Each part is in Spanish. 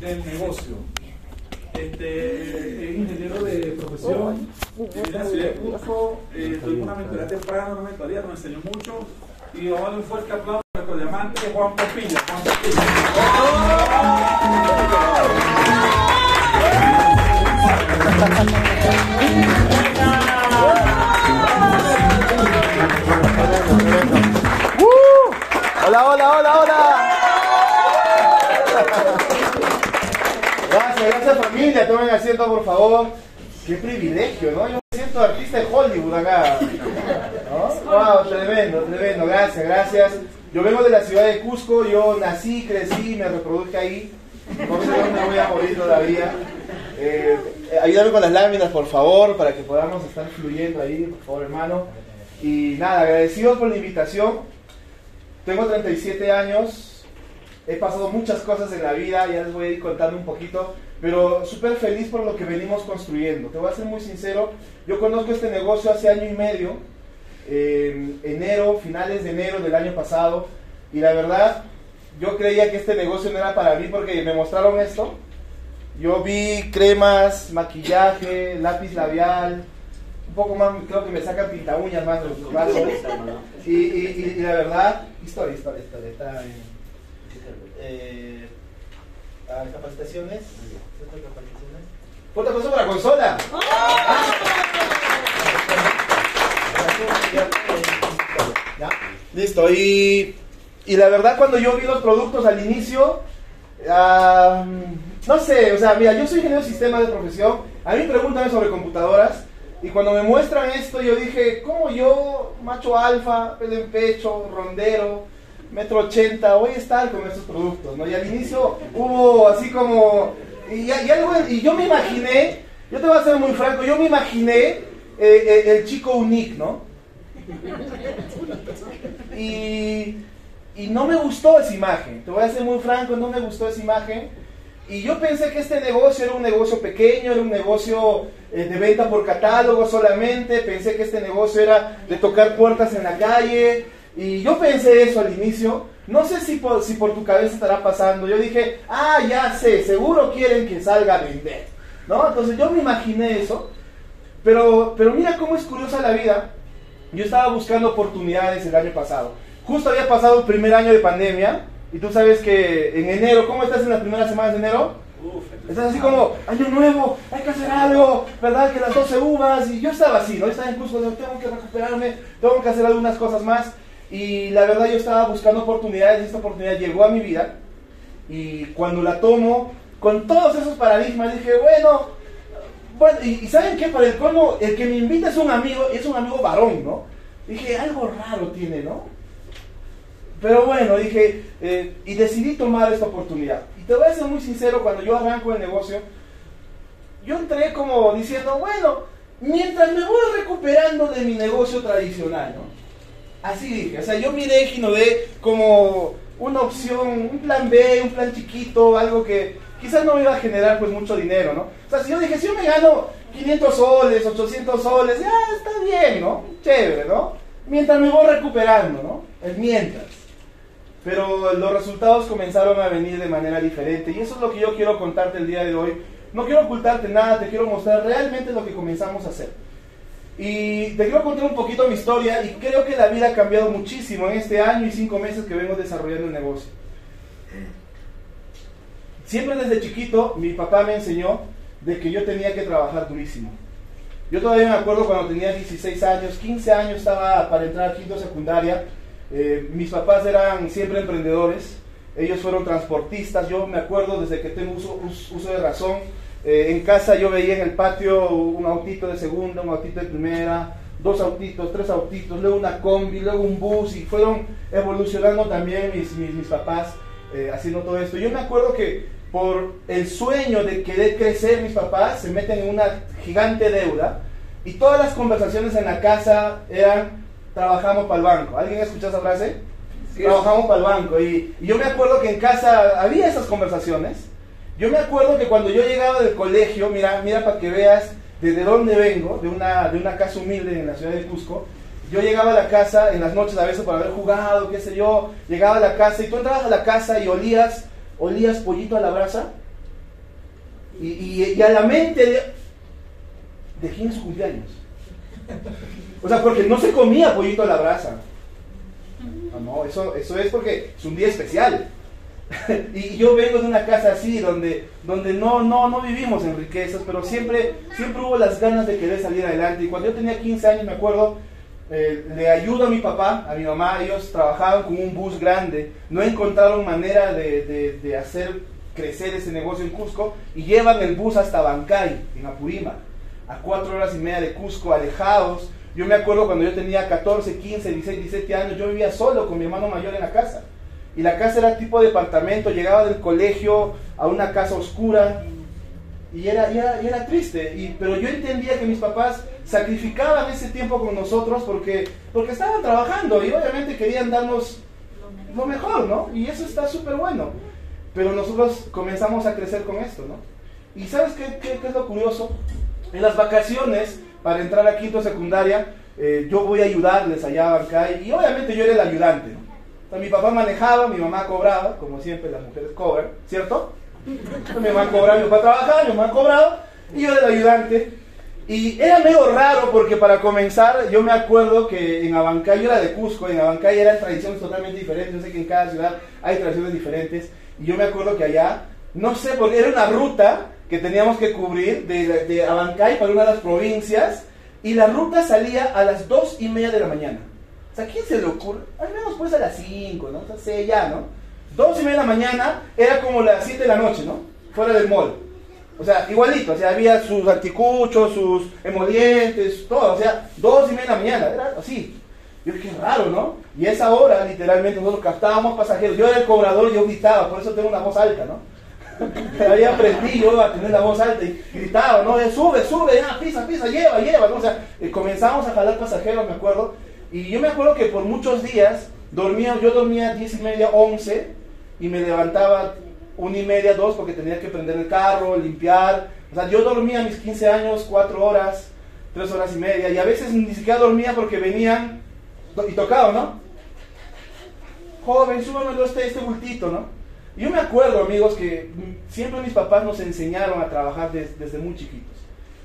del negocio. Este, es ingeniero de profesión en la ciudad de Cusco. Eh, tuvimos una mentoría temprana, una mentoría, nos enseñó mucho. Y vamos a darle un fuerte aplauso a nuestro diamante Juan Popilla. Juan Hola, hola, hola, hola. Gracias, familia. Tomen asiento, por favor. Qué privilegio, ¿no? Yo me siento artista de Hollywood acá. ¿No? Wow, tremendo, tremendo. Gracias, gracias. Yo vengo de la ciudad de Cusco. Yo nací, crecí, me reproduje ahí. No sé dónde voy a morir todavía. Eh, ayúdame con las láminas, por favor, para que podamos estar fluyendo ahí, por favor, hermano. Y nada, agradecidos por la invitación. Tengo 37 años, he pasado muchas cosas en la vida, ya les voy a ir contando un poquito, pero súper feliz por lo que venimos construyendo. Te voy a ser muy sincero, yo conozco este negocio hace año y medio, enero, finales de enero del año pasado, y la verdad, yo creía que este negocio no era para mí porque me mostraron esto. Yo vi cremas, maquillaje, lápiz labial, un poco más, creo que me sacan pinta uñas más de los brazos. Y, y, y, la verdad, historia, historia, historia. Está eh, a capacitaciones. capacitaciones. Fuerte aplauso para la consola. ¿Ya? Listo. Y, y la verdad, cuando yo vi los productos al inicio, uh, no sé, o sea, mira, yo soy ingeniero de sistema de profesión. A mí pregúntame sobre computadoras. Y cuando me muestran esto, yo dije, ¿cómo yo, macho alfa, pelo en pecho, rondero, metro ochenta, voy a con estos productos? ¿no? Y al inicio hubo así como... Y, y, algo, y yo me imaginé, yo te voy a ser muy franco, yo me imaginé eh, eh, el chico unique, ¿no? Y, y no me gustó esa imagen, te voy a ser muy franco, no me gustó esa imagen. Y yo pensé que este negocio era un negocio pequeño, era un negocio eh, de venta por catálogo solamente, pensé que este negocio era de tocar puertas en la calle, y yo pensé eso al inicio, no sé si por, si por tu cabeza estará pasando, yo dije, ah, ya sé, seguro quieren que salga a vender, ¿no? Entonces yo me imaginé eso, pero, pero mira cómo es curiosa la vida, yo estaba buscando oportunidades el año pasado, justo había pasado el primer año de pandemia, y tú sabes que en enero, ¿cómo estás en las primeras semanas de enero? Uf, estás así como, año nuevo, hay que hacer algo, ¿verdad? Que las 12 uvas, y yo estaba así, ¿no? Estaba incluso, tengo que recuperarme, tengo que hacer algunas cosas más, y la verdad yo estaba buscando oportunidades, y esta oportunidad llegó a mi vida, y cuando la tomo, con todos esos paradigmas, dije, bueno, bueno, y, ¿saben qué? Para el el que me invita es un amigo, es un amigo varón, ¿no? Dije, algo raro tiene, ¿no? Pero bueno, dije, eh, y decidí tomar esta oportunidad. Y te voy a ser muy sincero, cuando yo arranco el negocio, yo entré como diciendo, bueno, mientras me voy recuperando de mi negocio tradicional, ¿no? Así dije, o sea, yo miré Ginodé como una opción, un plan B, un plan chiquito, algo que quizás no me iba a generar pues mucho dinero, ¿no? O sea, si yo dije, si yo me gano 500 soles, 800 soles, ya está bien, ¿no? Chévere, ¿no? Mientras me voy recuperando, ¿no? Es mientras pero los resultados comenzaron a venir de manera diferente y eso es lo que yo quiero contarte el día de hoy. No quiero ocultarte nada, te quiero mostrar realmente lo que comenzamos a hacer. Y te quiero contar un poquito mi historia y creo que la vida ha cambiado muchísimo en este año y cinco meses que vengo desarrollando el negocio. Siempre desde chiquito mi papá me enseñó de que yo tenía que trabajar durísimo. Yo todavía me acuerdo cuando tenía 16 años, 15 años estaba para entrar a quinto secundaria eh, mis papás eran siempre emprendedores, ellos fueron transportistas, yo me acuerdo desde que tengo uso, uso de razón, eh, en casa yo veía en el patio un autito de segunda, un autito de primera, dos autitos, tres autitos, luego una combi, luego un bus y fueron evolucionando también mis, mis, mis papás eh, haciendo todo esto. Yo me acuerdo que por el sueño de querer crecer mis papás se meten en una gigante deuda y todas las conversaciones en la casa eran trabajamos para el banco. ¿Alguien ha escuchado esa frase? trabajamos para el banco. Y, y, yo me acuerdo que en casa había esas conversaciones. Yo me acuerdo que cuando yo llegaba del colegio, mira, mira para que veas desde dónde vengo, de una, de una casa humilde en la ciudad de Cusco. Yo llegaba a la casa en las noches a veces para haber jugado, qué sé yo. Llegaba a la casa y tú entrabas a la casa y olías olías pollito a la brasa. Y, a la mente de, de quién es cumpleaños. O sea, porque no se comía pollito a la brasa. No, no, eso, eso es porque es un día especial. y yo vengo de una casa así, donde, donde no, no, no vivimos en riquezas, pero siempre, siempre hubo las ganas de querer salir adelante. Y cuando yo tenía 15 años, me acuerdo, eh, le ayudo a mi papá, a mi mamá, ellos trabajaban con un bus grande, no encontraron manera de, de, hacer crecer ese negocio en Cusco y llevan el bus hasta Bancay, en Apurímac, a cuatro horas y media de Cusco, alejados. Yo me acuerdo cuando yo tenía 14, 15, 16, 17 años, yo vivía solo con mi hermano mayor en la casa. Y la casa era tipo departamento, llegaba del colegio a una casa oscura, y era, era triste, y, pero yo entendía que mis papás sacrificaban ese tiempo con nosotros porque, porque estaban trabajando y obviamente querían darnos lo mejor, ¿no? Y eso está súper bueno. Pero nosotros comenzamos a crecer con esto, ¿no? Y ¿sabes qué, qué, es lo curioso? En las vacaciones, para entrar a quinto secundaria, eh, yo voy a ayudarles allá a Bancay y obviamente yo era el ayudante, ¿no? Mi papá manejaba, mi mamá cobraba, como siempre las mujeres cobran, ¿cierto? Mi mamá cobraba, mi papá trabajaba, mi mamá cobraba, y yo era el ayudante. Y era medio raro porque para comenzar, yo me acuerdo que en Abancay, yo era de Cusco, en Abancay eran tradiciones totalmente diferentes, yo sé que en cada ciudad hay tradiciones diferentes, y yo me acuerdo que allá, no sé, porque era una ruta que teníamos que cubrir de Abancay para una de las provincias, y la ruta salía a las dos y media de la mañana. Sea, ¿quién se le ocurre? Al menos pues a las 5, ¿no? O sea, ya, ¿no? Dos y media de la mañana era como las 7 de la noche, ¿no? Fuera del mall. O sea, igualito, o sea, había sus anticuchos, sus emolientes, todo, o sea, dos y media de la mañana, era así. Yo dije, raro, ¿no? Y esa hora, literalmente, nosotros captábamos pasajeros. Yo era el cobrador yo gritaba, por eso tengo una voz alta, ¿no? Ahí aprendí yo a tener la voz alta y gritaba, ¿no? Sube, sube, ya, pisa, pisa, lleva, lleva, ¿no? O sea, eh, comenzamos a jalar pasajeros, me acuerdo. Y yo me acuerdo que por muchos días dormía, yo dormía diez y media, once, y me levantaba una y media, dos, porque tenía que prender el carro, limpiar. O sea, yo dormía a mis 15 años cuatro horas, tres horas y media, y a veces ni siquiera dormía porque venían y tocaban, ¿no? Joven, súbamelo este, este bultito, ¿no? yo me acuerdo, amigos, que siempre mis papás nos enseñaron a trabajar desde muy chiquitos,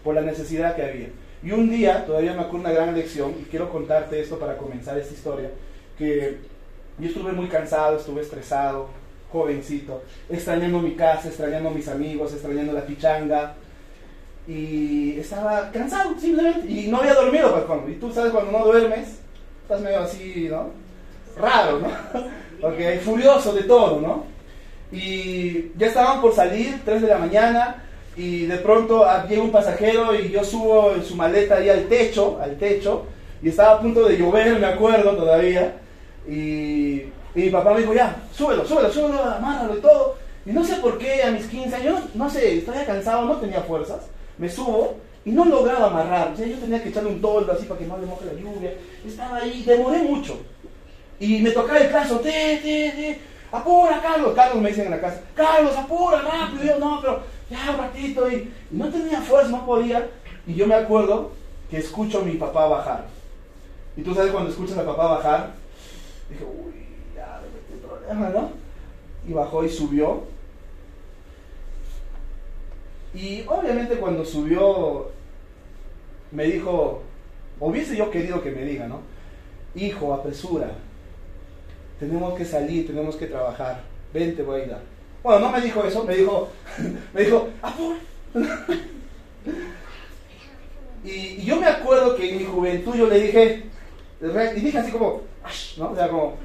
por la necesidad que había. Y un día, todavía me acuerdo una gran lección, y quiero contarte esto para comenzar esta historia, que yo estuve muy cansado, estuve estresado, jovencito, extrañando mi casa, extrañando mis amigos, extrañando la pichanga. Y estaba cansado, simplemente. Y no había dormido, Falcón. Y tú sabes, cuando no duermes, estás medio así, ¿no? Raro, ¿no? ok, furioso de todo, ¿no? Y ya estaban por salir, 3 de la mañana, y de pronto llega un pasajero y yo subo en su maleta ahí al techo, al techo, y estaba a punto de llover, me acuerdo todavía, y y mi papá me dijo, ya, súbelo, súbelo, súbelo, amárralo y todo. Y no sé por qué a mis 15 años, no sé, estaba cansado, no tenía fuerzas. Me subo y no lograba amarrar. O sea, yo tenía que echarle un toldo así para que no le moje la lluvia. Estaba ahí, demoré mucho. Y me tocaba el caso, te, te, te, apura, Carlos. Carlos me dicen en la casa, Carlos, apura, rápido. Y yo, no, pero ya ratito. Y, no tenía fuerza, no podía. Y yo me acuerdo que escucho a mi papá bajar. Y tú sabes cuando escuchas a papá bajar, dije, uy, y bajó y subió. Y obviamente cuando subió, me dijo, hubiese yo querido que me diga, ¿no? Hijo, apresura. Tenemos que salir, tenemos que trabajar. Vente, voy a ir. Bueno, no me dijo eso, me dijo, me dijo, apura. y, y, yo me acuerdo que en mi juventud yo le dije, y dije así como, ¿no? O sea, como,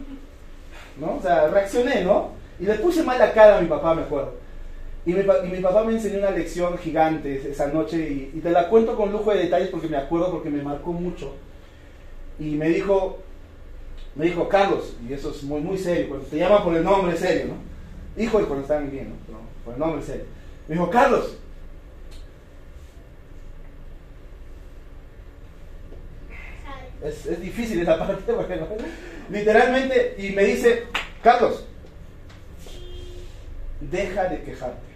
¿no? O sea, reaccioné, ¿no? Y le puse mal la cara a mi papá, me acuerdo. Y mi, y mi papá me enseñó una lección gigante esa noche y, te la cuento con lujo de detalles porque me acuerdo, porque me marcó mucho. Y me dijo, me dijo, Carlos, y eso es muy, muy serio, cuando te llaman por el nombre serio, ¿no? Hijo cuando están bien, ¿no? Por el nombre serio. Me dijo, Carlos, es, es difícil esa parte, porque literalmente, y me dice, Carlos, deja de quejarte.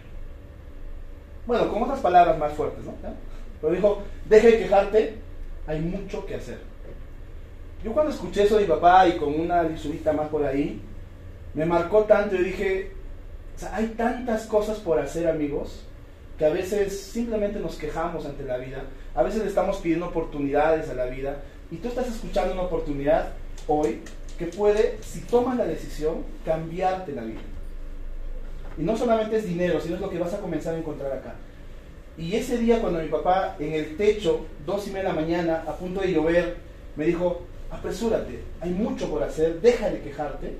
Bueno, con otras palabras más fuertes, ¿no? Pero dijo, deja de quejarte, hay mucho que hacer. Yo cuando escuché eso de mi papá y con una lisurita más por ahí, me marcó tanto y dije, O sea, hay tantas cosas por hacer, amigos, que a veces simplemente nos quejamos ante la vida, a veces le estamos pidiendo oportunidades a la vida, y tú estás escuchando una oportunidad hoy que puede, si tomas la decisión, cambiarte la vida. Y no solamente es dinero, sino es lo que vas a comenzar a encontrar acá. Y ese día cuando mi papá en el techo, dos y media de la mañana, a punto de llover, me dijo, apresúrate, hay mucho por hacer, deja de quejarte.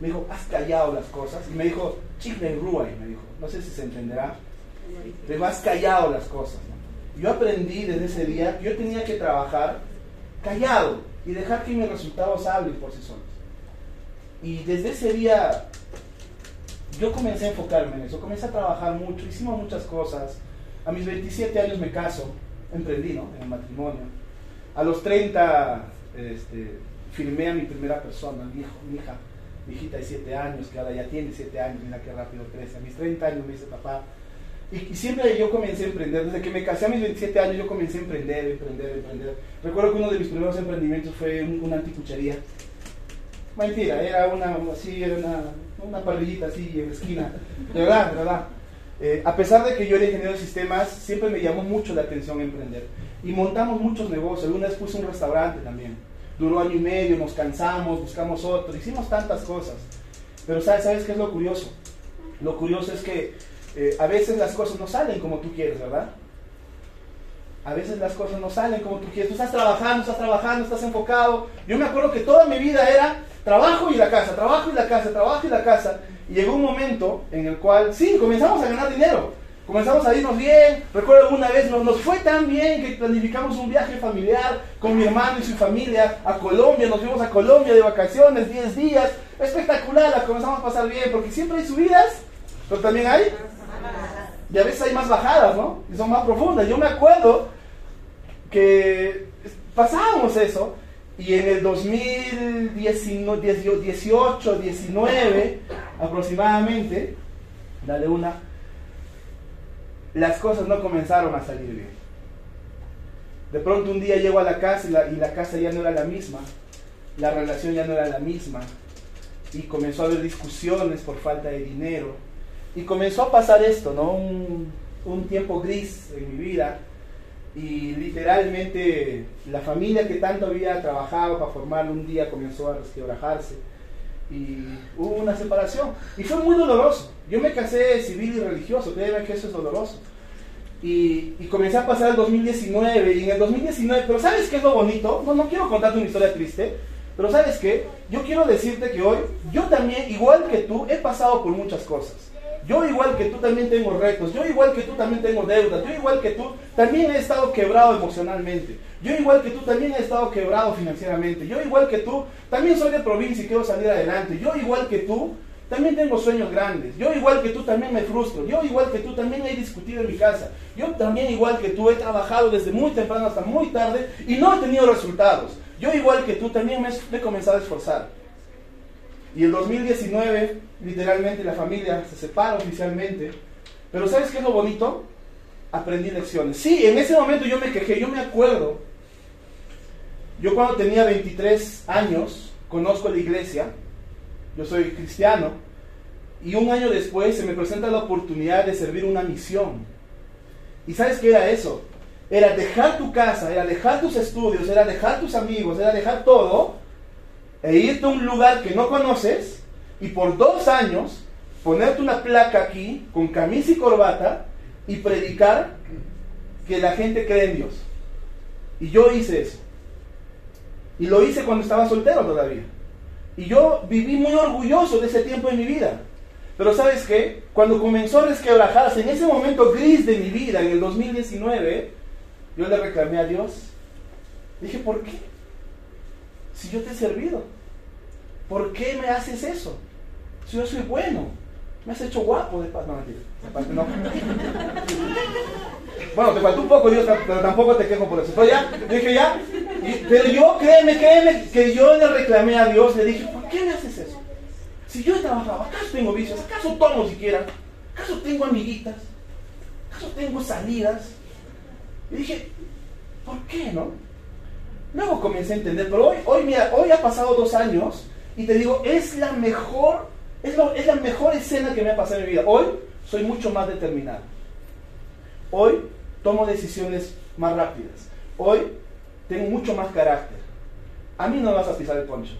Me dijo, has callado las cosas. Y me dijo, chicle ruay, me dijo, no sé si se entenderá, pero has callado las cosas. Yo aprendí desde ese día yo tenía que trabajar callado y dejar que mis resultados hablen por sí solos. Y desde ese día yo comencé a enfocarme en eso, comencé a trabajar mucho, hicimos muchas cosas. A mis 27 años me caso, emprendí ¿no? en el matrimonio. A los 30 este, firmé a mi primera persona, mi, hijo, mi hija, mi hijita de 7 años, que ahora ya tiene 7 años, mira qué rápido crece. A mis 30 años me dice papá. Y, y, siempre yo comencé a emprender, desde que me casé a mis 27 años yo comencé a emprender, emprender, emprender. Recuerdo que uno de mis primeros emprendimientos fue una anticuchería. Mentira, era una, así, era una, una parrillita así en la esquina. De verdad, de verdad. Eh, a pesar de que yo era ingeniero de sistemas, siempre me llamó mucho la atención emprender. Y montamos muchos negocios. Una vez puse un restaurante también. Duró año y medio, nos cansamos, buscamos otro, hicimos tantas cosas. Pero ¿sabes, ¿sabes qué es lo curioso? Lo curioso es que eh, a veces las cosas no salen como tú quieres, ¿verdad? A veces las cosas no salen como tú quieres. Tú estás trabajando, estás trabajando, estás enfocado. Yo me acuerdo que toda mi vida era trabajo y la casa, trabajo y la casa, trabajo y la casa. Y llegó un momento en el cual, sí, comenzamos a ganar dinero. Comenzamos a irnos bien. Recuerdo una vez nos, nos fue tan bien que planificamos un viaje familiar con mi hermano y su familia a Colombia. Nos fuimos a Colombia de vacaciones, 10 días. Espectacular, la comenzamos a pasar bien porque siempre hay subidas, pero también hay. Y a veces hay más bajadas, ¿no? Y son más profundas. Yo me acuerdo que pasábamos eso y en el 2018, 19 aproximadamente, dale una, las cosas no comenzaron a salir bien. De pronto un día llego a la casa y la, casa ya no era la misma, la relación ya no era la misma y comenzó a haber discusiones por falta de dinero y comenzó a pasar esto, ¿no? Un, un tiempo gris en mi vida y literalmente la familia que tanto había trabajado para formarlo un día comenzó a resquebrajarse y hubo una separación y fue muy doloroso. Yo me casé civil y religioso, créeme que eso es doloroso. Y, y, comencé a pasar el 2019 y en el 2019, pero ¿sabes qué es lo bonito? No, no quiero contarte una historia triste, pero ¿sabes qué? Yo quiero decirte que hoy, yo también, igual que tú, he pasado por muchas cosas. Yo igual que tú también tengo retos, yo igual que tú también tengo deudas, yo igual que tú también he estado quebrado emocionalmente, yo igual que tú también he estado quebrado financieramente, yo igual que tú también soy de provincia y quiero salir adelante, yo igual que tú también tengo sueños grandes, yo igual que tú también me frustro, yo igual que tú también he discutido en mi casa, yo también igual que tú he trabajado desde muy temprano hasta muy tarde y no he tenido resultados, yo igual que tú también me he comenzado a esforzar. Y el 2019, literalmente, la familia se separa oficialmente. Pero ¿sabes qué es lo bonito? Aprendí lecciones. Sí, en ese momento yo me quejé, yo me acuerdo. Yo cuando tenía 23 años, conozco la iglesia, yo soy cristiano, y un año después se me presenta la oportunidad de servir una misión. ¿Y sabes qué era eso? Era dejar tu casa, era dejar tus estudios, era dejar tus amigos, era dejar todo e irte a un lugar que no conoces y por dos años ponerte una placa aquí con camisa y corbata y predicar que la gente cree en Dios. Y yo hice eso. Y lo hice cuando estaba soltero todavía. Y yo viví muy orgulloso de ese tiempo en mi vida. Pero sabes qué? Cuando comenzó a resquebrajarse, en ese momento gris de mi vida, en el 2019, yo le reclamé a Dios. Dije, ¿por qué? Si yo te he servido. ¿Por qué me haces eso? Si yo soy bueno. Me has hecho guapo de paz. No, mentira. No. Bueno, te faltó un poco, Dios, pero tampoco te quejo por eso. Pero ya, dije ya. pero yo, créeme, créeme, que yo le reclamé a Dios, le dije, ¿por qué me haces eso? Si yo he trabajado, ¿acaso tengo vicios? ¿Acaso tomo siquiera? ¿Acaso tengo amiguitas? ¿Acaso tengo salidas? Y dije, ¿por qué no? Luego comencé a entender, pero hoy, hoy, mira, hoy ha pasado dos años y te digo, es la mejor Es, la mejor escena que me ha pasado en mi vida. Hoy soy mucho más determinado. Hoy tomo decisiones más rápidas. Hoy tengo mucho más carácter. A mí no me vas a pisar el poncho.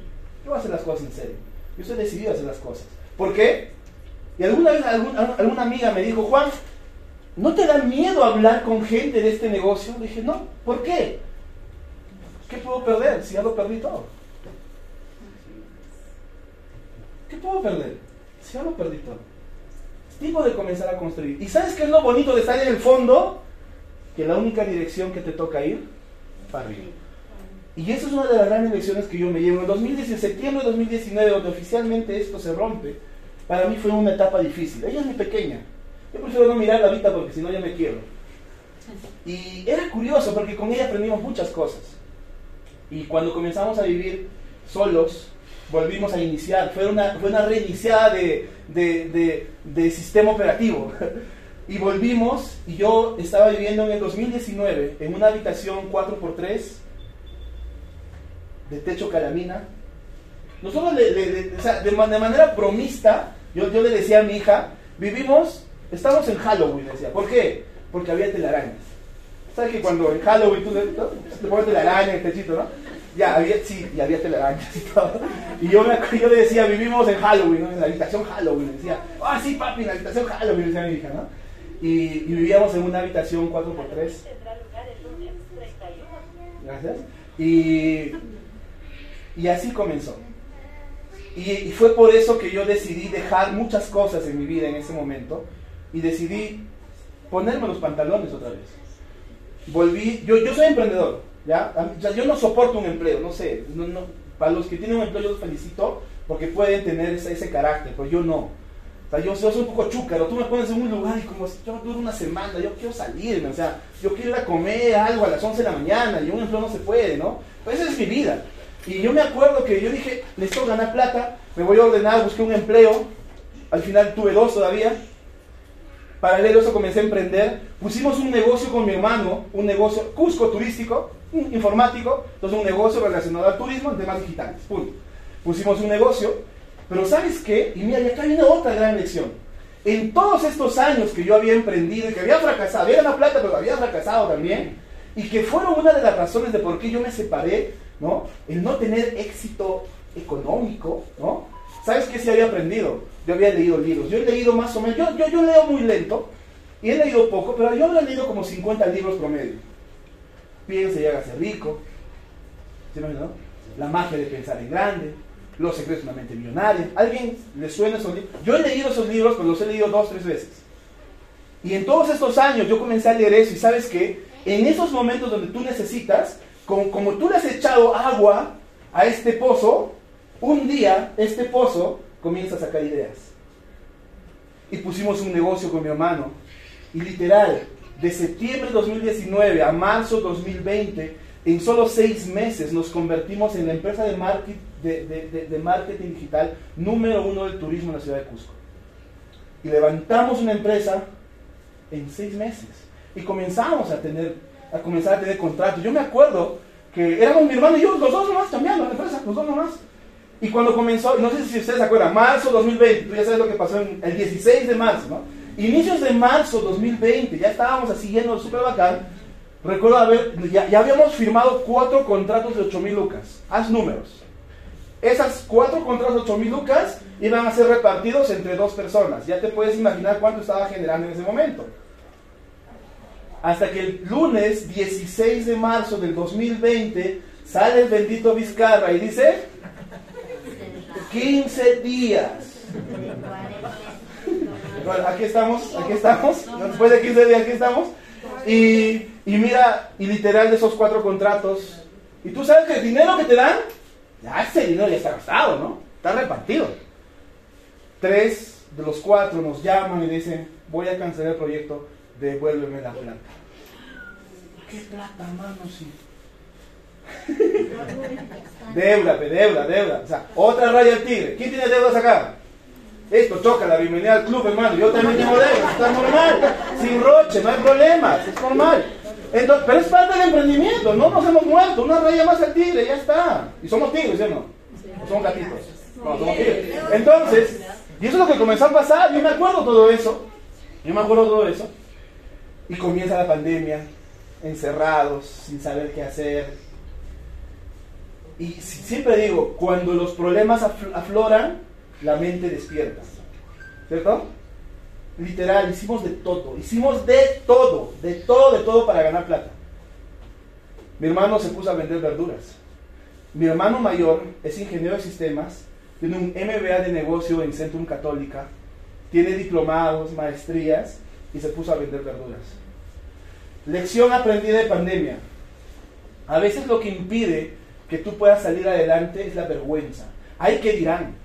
Yo voy a hacer las cosas en serio. Yo estoy decidido a hacer las cosas. ¿Por qué? Y alguna vez alguna amiga me dijo, Juan, ¿no te da miedo hablar con gente de este negocio? Le dije, no, ¿por qué? ¿Qué puedo perder si ya lo perdí todo? ¿Qué puedo perder si lo perdí todo? Es tiempo de comenzar a construir. ¿Y sabes qué es lo bonito de estar en el fondo? Que la única dirección que te toca ir, para arriba. Y esa es una de las grandes lecciones que yo me llevo. En 2010, septiembre de 2019, donde oficialmente esto se rompe, para mí fue una etapa difícil. Ella es mi pequeña. Yo prefiero no mirarla ahorita porque si no ya me quiero. Y era curioso porque con ella aprendimos muchas cosas. Y cuando comenzamos a vivir solos, volvimos a iniciar. Fue una, fue una reiniciada de, de, de sistema operativo. Y volvimos, y yo estaba viviendo en el 2019 en una habitación 4x3 de techo calamina. Nosotros, de, manera bromista, yo, yo le decía a mi hija, vivimos, estamos en Halloween, decía. ¿Por qué? Porque había telarañas. ¿Sabes que cuando en Halloween tú te pones telaraña en el techito, no? Ya, había, sí, y había telarañas y todo. Y yo, me, yo le decía, vivimos en Halloween, ¿no? en la habitación Halloween. decía, ah, sí, papi, en la habitación Halloween, decía mi hija, ¿no? Y, y vivíamos en una habitación 4x3. Gracias. Y y así comenzó. Y, fue por eso que yo decidí dejar muchas cosas en mi vida en ese momento y decidí ponerme los pantalones otra vez. Volví, yo, yo soy emprendedor, ¿ya? yo no soporto un empleo, no sé, no, no, para los que tienen un empleo yo los felicito porque pueden tener ese, ese carácter, pero yo no. O sea, yo, soy un poco chúcaro, tú me pones en un lugar y como yo duro una semana, yo quiero salirme, o sea, yo quiero ir a comer algo a las 11 de la mañana y un empleo no se puede, ¿no? Pues esa es mi vida. Y yo me acuerdo que yo dije, necesito ganar plata, me voy a ordenar, busqué un empleo, al final tuve dos todavía. Paralelo a eso comencé a emprender, pusimos un negocio con mi hermano, un negocio Cusco turístico, informático, entonces un negocio relacionado al turismo en temas digitales, punto. Pusimos un negocio, pero ¿sabes qué? Y mira, y acá viene otra gran lección. En todos estos años que yo había emprendido y que había fracasado, había ganado plata, pero había fracasado también, y que fueron una de las razones de por qué yo me separé ¿no? El no tener éxito económico, ¿no? ¿Sabes qué sí había aprendido? Yo había leído libros, yo he leído más o menos, yo, yo, leo muy lento, y he leído poco, pero yo he leído como 50 libros promedio. Piense y hágase rico, ¿sí me no? La magia de pensar en grande, Los secretos de una mente millonaria. ¿Alguien le suena esos libros? Yo he leído esos libros, pero los he leído dos, tres veces. Y en todos estos años yo comencé a leer eso y sabes qué? En esos momentos donde tú necesitas, como, tú le has echado agua a este pozo, un día este pozo comienza a sacar ideas. Y pusimos un negocio con mi hermano. Y literal, de septiembre de 2019 a marzo 2020, en solo seis meses nos convertimos en la empresa de marketing, de, marketing digital número uno del turismo en la ciudad de Cusco. Y levantamos una empresa en seis meses. Y comenzamos a tener a comenzar a tener contratos. Yo me acuerdo que éramos mi hermano y yo, los dos nomás, cambiando la empresa, los dos nomás. Y cuando comenzó, no sé si ustedes se acuerdan, marzo 2020, tú ya sabes lo que pasó en el 16 de marzo, ¿no? Inicios de marzo 2020, ya estábamos así yendo súper bacán. Recuerdo haber, ya, habíamos firmado cuatro contratos de 8 mil lucas. Haz números. Esas cuatro contratos de 8 mil lucas iban a ser repartidos entre dos personas. Ya te puedes imaginar cuánto estaba generando en ese momento. Hasta que el lunes 16 de marzo del 2020 sale el bendito Vizcarra y dice 15 días. Aquí estamos, aquí estamos. Después de 15 días aquí estamos. Y, y mira, y literal de esos cuatro contratos. Y tú sabes que el dinero que te dan, ya ese dinero ya está gastado, ¿no? Está repartido. Tres de los cuatro nos llaman y dicen, voy a cancelar el proyecto devuélveme la plata. ¿Qué plata, mano? Sí. deuda, deuda, deuda. O sea, otra raya al tigre. ¿Quién tiene deudas acá? Esto choca la bienvenida al club, hermano. Yo también tengo deudas, está normal. Sin roche, no hay problemas, es normal. Entonces, pero es parte del emprendimiento, no nos hemos muerto. Una raya más al tigre, ya está. Y somos tigres, ¿sí o no? somos gatitos? No, somos tigres. Entonces, Y eso es lo que comenzó a pasar. Yo me acuerdo todo eso. Yo me acuerdo todo eso. Y comienza la pandemia, encerrados, sin saber qué hacer. Y siempre digo, cuando los problemas afloran, la mente despierta. ¿Cierto? Literal, hicimos de todo, hicimos de todo, de todo, de todo para ganar plata. Mi hermano se puso a vender verduras. Mi hermano mayor es ingeniero de sistemas, tiene un MBA de negocio en Centrum Católica, tiene diplomados, maestrías y se puso a vender verduras. Lección aprendida de pandemia. A veces lo que impide que tú puedas salir adelante es la vergüenza. Ay, ¿qué dirán?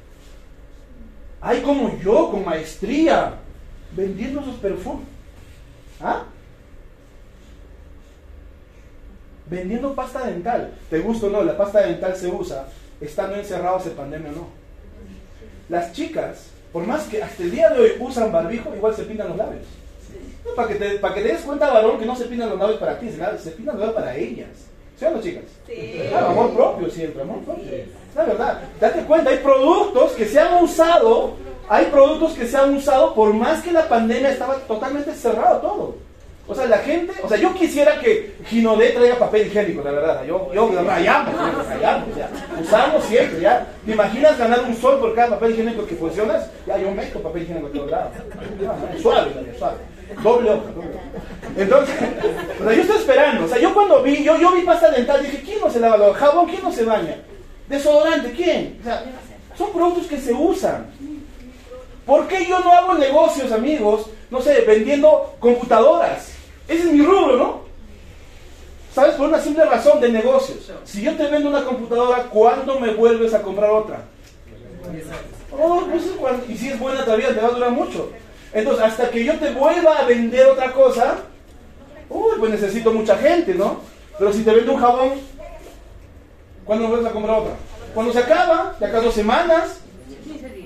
Ay, como yo, con maestría, vendiendo sus perfumes. ¿Ah? Vendiendo pasta dental. ¿Te gusta o no? La pasta dental se usa estando encerrados en pandemia o no. Las chicas, por más que hasta el día de hoy usan barbijo, igual se pintan los labios. para, que te, para que te des cuenta, varón, que no se pintan los labios para ti, se pintan los labios para ellas. ¿Sí o no, chicas? Sí. Claro, amor propio siempre, amor propio. La verdad. Date cuenta, hay productos que se han usado, hay productos que se han usado por más que la pandemia estaba totalmente cerrado todo. O sea, la gente, o sea, yo quisiera que Ginodé traiga papel higiénico, la verdad. Yo, yo rayamos, rayamos, ya. Usamos siempre, ya. ¿Te imaginas ganar un sol por cada papel higiénico que funcionas? Ya, yo meto papel higiénico a todos lados. Suave, suave. Doble hoja, Entonces, o yo estoy esperando. O sea, yo cuando vi, yo, yo vi pasta dental, dije, ¿quién no se lava jabón? ¿Quién no se baña? Desodorante, ¿quién? O sea, son productos que se usan. ¿Por qué yo no hago negocios, amigos? No sé, vendiendo computadoras. Ese es mi rubro, ¿no? ¿Sabes? Por una simple razón de negocios. Si yo te vendo una computadora, ¿cuándo me vuelves a comprar otra? Oh, pues, y si es buena todavía, te va a durar mucho. Entonces, hasta que yo te vuelva a vender otra cosa, uy, pues necesito mucha gente, ¿no? Pero si te vendo un jabón, ¿cuándo vuelves a comprar otra? Cuando se acaba, de acá dos semanas,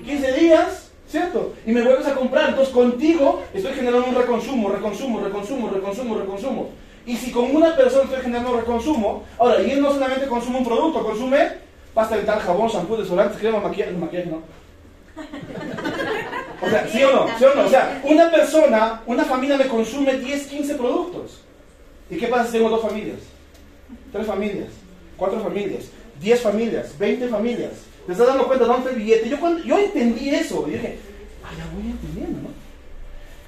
15 días, ¿cierto? Y me vuelves a comprar. Entonces, contigo estoy generando un reconsumo, reconsumo, reconsumo, reconsumo, reconsumo. Y si con una persona estoy generando reconsumo, ahora, y él no solamente consume un producto, consume pasta dental, jabón, shampoo, desodorante, crema, maquillaje, maquillaje, ¿no? O sea, ¿sí o no? ¿Sí o no? O sea, una persona, una familia me consume 10, 15 productos. ¿Y qué pasa si tengo dos familias? Tres familias, cuatro familias, 10 familias, 20 familias. ¿Te estás dando cuenta de dónde está el billete? Yo, cuando, yo entendí eso. Y dije, ah, ya voy entendiendo, ¿no?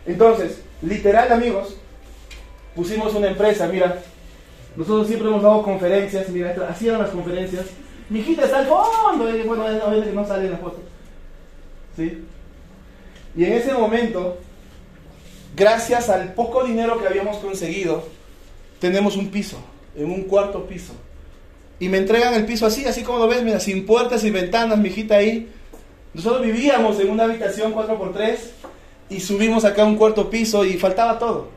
Entonces, literal, amigos, pusimos una empresa, mira. Nosotros siempre hemos dado conferencias, mira, así eran las conferencias. Mi hijita está al fondo, y bueno, a veces no sale en la foto. ¿Sí? Y en ese momento, gracias al poco dinero que habíamos conseguido, tenemos un piso, en un cuarto piso. Y me entregan el piso así, así como lo ves, mira, sin puertas y ventanas, mi hijita ahí. Nosotros vivíamos en una habitación 4x3 y subimos acá a un cuarto piso y faltaba todo.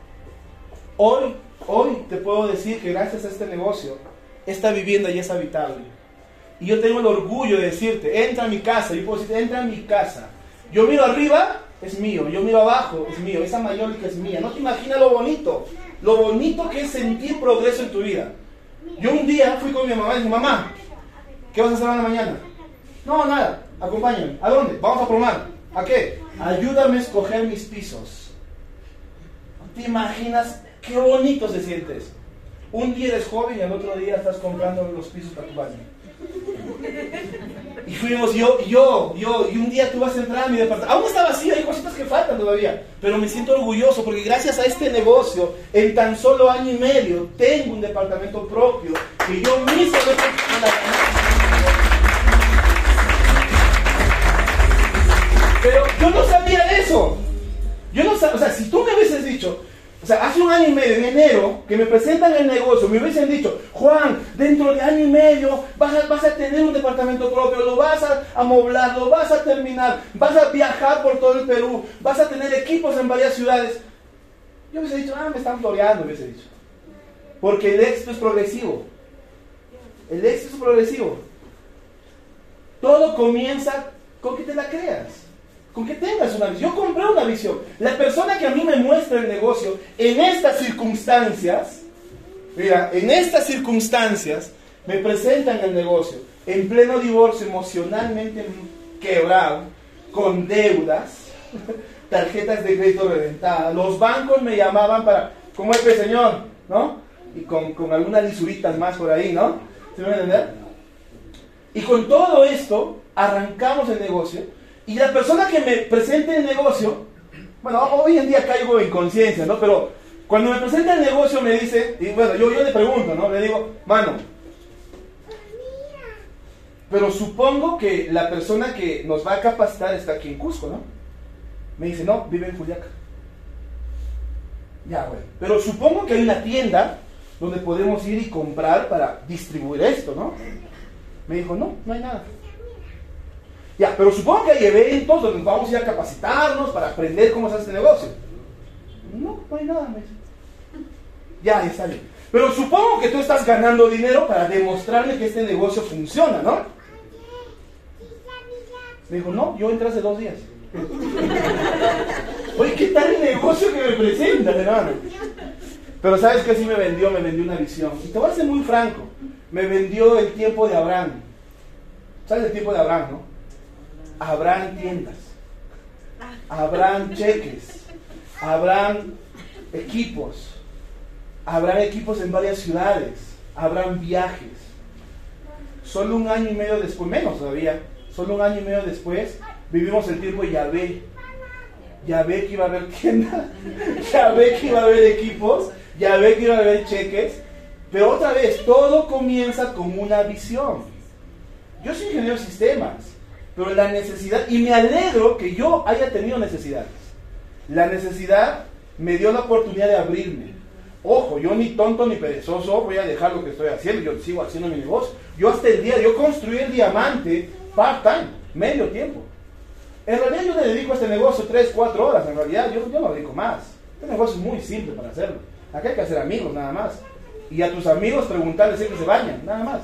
Hoy, hoy te puedo decir que gracias a este negocio, esta vivienda ya es habitable. Y yo tengo el orgullo de decirte, entra a mi casa, yo puedo decirte, entra a mi casa. Yo miro arriba es mío, yo miro abajo, es mío, esa mayólica es mía. No te imaginas lo bonito, lo bonito que es sentir progreso en tu vida. Yo un día fui con mi mamá y dije, mamá, ¿qué vas a hacer en la mañana? No, nada, acompáñame. ¿A dónde? Vamos a promar. ¿A qué? Ayúdame a escoger mis pisos. ¿No te imaginas qué bonito se siente eso? Un día eres joven y al otro día estás comprando los pisos para tu baño. Y fuimos yo, yo, yo, y un día tú vas a entrar a mi departamento. Aún está vacío, hay cositas que faltan todavía. Pero me siento orgulloso porque gracias a este negocio, en tan solo año y medio, tengo un departamento propio que yo mismo Pero yo no sabía eso. Yo no sabía, o sea, si tú me hubieses dicho, o sea, hace un año y medio, en enero, que me presentan el negocio, me hubiesen dicho, Juan, dentro de año y medio vas a, tener un departamento propio, lo vas a amoblar, lo vas a terminar, vas a viajar por todo el Perú, vas a tener equipos en varias ciudades. Yo hubiese dicho, ah, me están floreando, hubiese dicho. Porque el éxito es progresivo. El éxito es progresivo. Todo comienza con que te la creas con que tengas una visión. Yo compré una visión. La persona que a mí me muestra el negocio en estas circunstancias, mira, en estas circunstancias, me presentan el negocio en pleno divorcio, emocionalmente quebrado, con deudas, tarjetas de crédito reventadas. Los bancos me llamaban para, ¿cómo es, señor? ¿No? Y con, con algunas lisuritas más por ahí, ¿no? ¿Se me va a entender? Y con todo esto, arrancamos el negocio. Y la persona que me presente el negocio, bueno, hoy en día caigo en conciencia, ¿no? Pero cuando me presenta el negocio me dice, y bueno, yo, yo le pregunto, ¿no? Le digo, mano, pero supongo que la persona que nos va a capacitar está aquí en Cusco, ¿no? Me dice, no, vive en Juliaca. Ya, bueno. Pero supongo que hay una tienda donde podemos ir y comprar para distribuir esto, ¿no? Me dijo, no, no hay nada. Ya, pero supongo que hay eventos donde vamos a ir a capacitarnos para aprender cómo se hace este negocio. No, no hay nada, me. Ya, está bien. Pero supongo que tú estás ganando dinero para demostrarle que este negocio funciona, ¿no? Me dijo, no, yo entré hace dos días. Oye, ¿qué tal el negocio que me presenta, hermano? Pero ¿sabes qué sí me vendió? Me vendió una visión. Y te voy a ser muy franco. Me vendió el tiempo de Abraham. ¿Sabes el tiempo de Abraham, no? Abraham tiendas. Abraham cheques. Abraham equipos. Habrán equipos en varias ciudades. Habrán viajes. Solo un año y medio después, menos todavía, Solo un año y medio después vivimos el tiempo de Yahvé. Yahvé que iba a haber tiendas, Yahvé que iba a haber equipos, Yahvé que iba a haber cheques. Pero otra vez, todo comienza con una visión. Yo soy ingeniero de sistemas, pero la necesidad, y me alegro que yo haya tenido necesidades. La necesidad me dio la oportunidad de abrirme. Ojo, yo ni tonto ni perezoso voy a dejar lo que estoy haciendo, yo sigo haciendo mi negocio. Yo hasta el día, yo construí el diamante part-time, medio tiempo. En realidad yo le dedico a este negocio 3, 4 horas, en realidad yo, yo no dedico más. Este negocio es muy simple para hacerlo. Acá hay que hacer amigos nada más. Y a tus amigos preguntarles si se bañan, nada más.